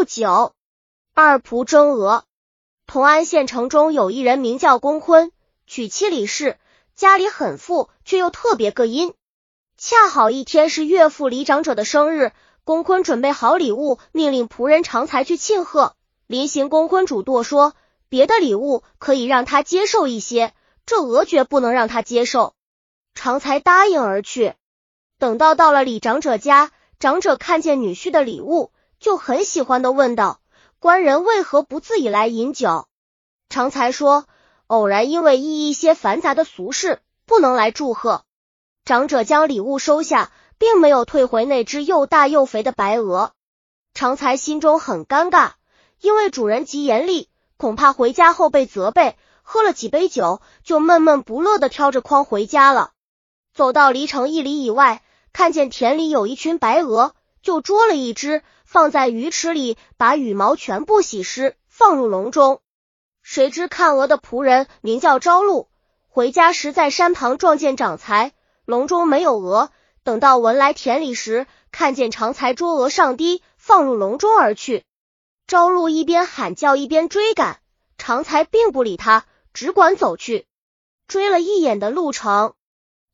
六九二仆争鹅。同安县城中有一人名叫龚坤，娶妻李氏，家里很富，却又特别个阴。恰好一天是岳父李长者的生日，龚坤准备好礼物，命令仆人常才去庆贺。临行，龚坤嘱托说，别的礼物可以让他接受一些，这鹅绝不能让他接受。常才答应而去。等到到了李长者家，长者看见女婿的礼物，就很喜欢的问道：“官人为何不自己来饮酒？”常才说：“偶然因为依一些繁杂的俗事，不能来祝贺。”长者将礼物收下，并没有退回那只又大又肥的白鹅。常才心中很尴尬。因为主人极严厉，恐怕回家后被责备。喝了几杯酒，就闷闷不乐的挑着筐回家了。走到离城一里以外，看见田里有一群白鹅，就捉了一只，放在鱼池里，把羽毛全部洗湿，放入笼中。谁知看鹅的仆人名叫朝露，回家时在山旁撞见长才，笼中没有鹅。等到闻来田里时，看见长才捉鹅上堤，放入笼中而去。朝露一边喊叫一边追赶，常才并不理他，只管走去。追了一眼的路程，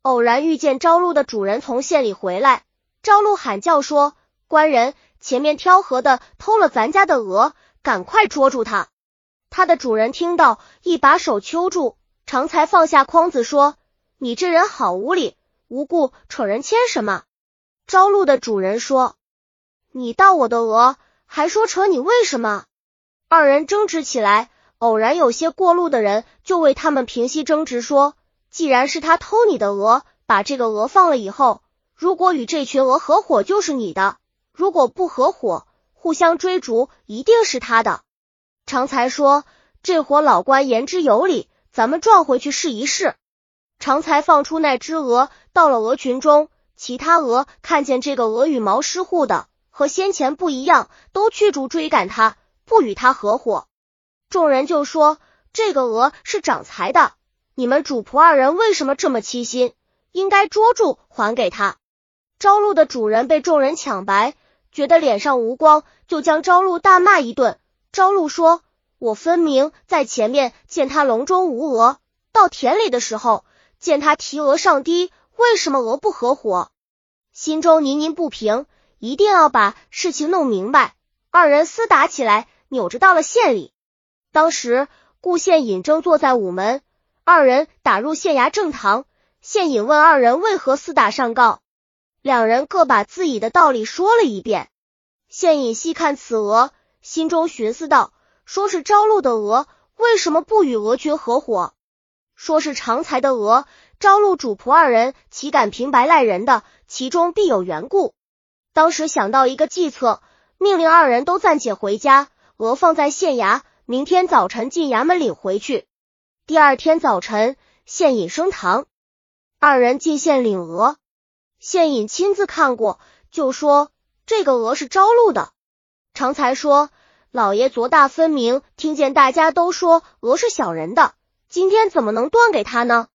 偶然遇见朝露的主人从县里回来。朝露喊叫说：“官人，前面挑河的偷了咱家的鹅，赶快捉住他！”他的主人听到，一把手揪住常才，放下筐子说：“你这人好无理，无故扯人牵什么？”朝露的主人说：“你盗我的鹅。”还说扯你为什么？二人争执起来，偶然有些过路的人就为他们平息争执，说：既然是他偷你的鹅，把这个鹅放了以后，如果与这群鹅合伙，就是你的；如果不合伙，互相追逐，一定是他的。常才说：这伙老官言之有理，咱们撞回去试一试。常才放出那只鹅，到了鹅群中，其他鹅看见这个鹅羽毛湿乎的。和先前不一样，都驱逐追赶他，不与他合伙。众人就说：“这个鹅是长财的，你们主仆二人为什么这么欺心？应该捉住还给他。”朝露的主人被众人抢白，觉得脸上无光，就将朝露大骂一顿。朝露说：“我分明在前面见他笼中无鹅，到田里的时候见他提鹅上堤，为什么鹅不合伙？心中泥泞不平。”一定要把事情弄明白。二人厮打起来，扭着到了县里。当时顾县尹正坐在午门，二人打入县衙正堂。县尹问二人为何厮打上告，两人各把自己的道理说了一遍。县尹细看此鹅，心中寻思道：说是朝露的鹅，为什么不与鹅群合伙？说是常才的鹅，朝露主仆二人岂敢平白赖人的？其中必有缘故。当时想到一个计策，命令二人都暂且回家，鹅放在县衙，明天早晨进衙门领回去。第二天早晨，县尹升堂，二人进县领鹅。县尹亲自看过，就说这个鹅是朝露的。常才说，老爷昨大分明听见大家都说鹅是小人的，今天怎么能断给他呢？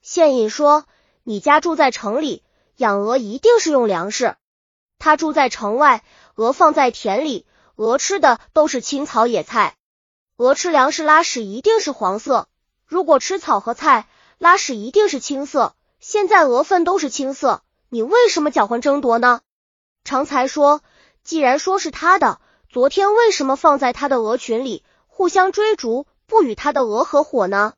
县尹说，你家住在城里，养鹅一定是用粮食。他住在城外，鹅放在田里，鹅吃的都是青草野菜。鹅吃粮食拉屎一定是黄色，如果吃草和菜拉屎一定是青色。现在鹅粪都是青色，你为什么搅混争夺呢？常才说，既然说是他的，昨天为什么放在他的鹅群里，互相追逐，不与他的鹅合伙呢？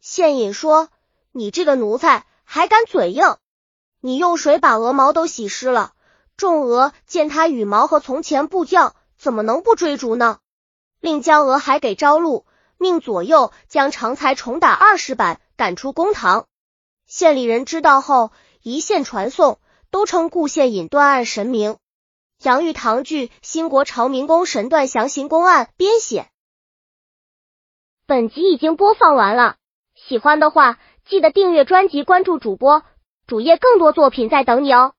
县尹说，你这个奴才还敢嘴硬，你用水把鹅毛都洗湿了。众鹅见他羽毛和从前不犟，怎么能不追逐呢？令将鹅还给朝露，命左右将常才重打二十板，赶出公堂。县里人知道后，一线传颂，都称顾县尹断案神明。杨玉堂剧《新国朝明宫神断详行公案》编写。本集已经播放完了，喜欢的话记得订阅专辑，关注主播主页，更多作品在等你哦。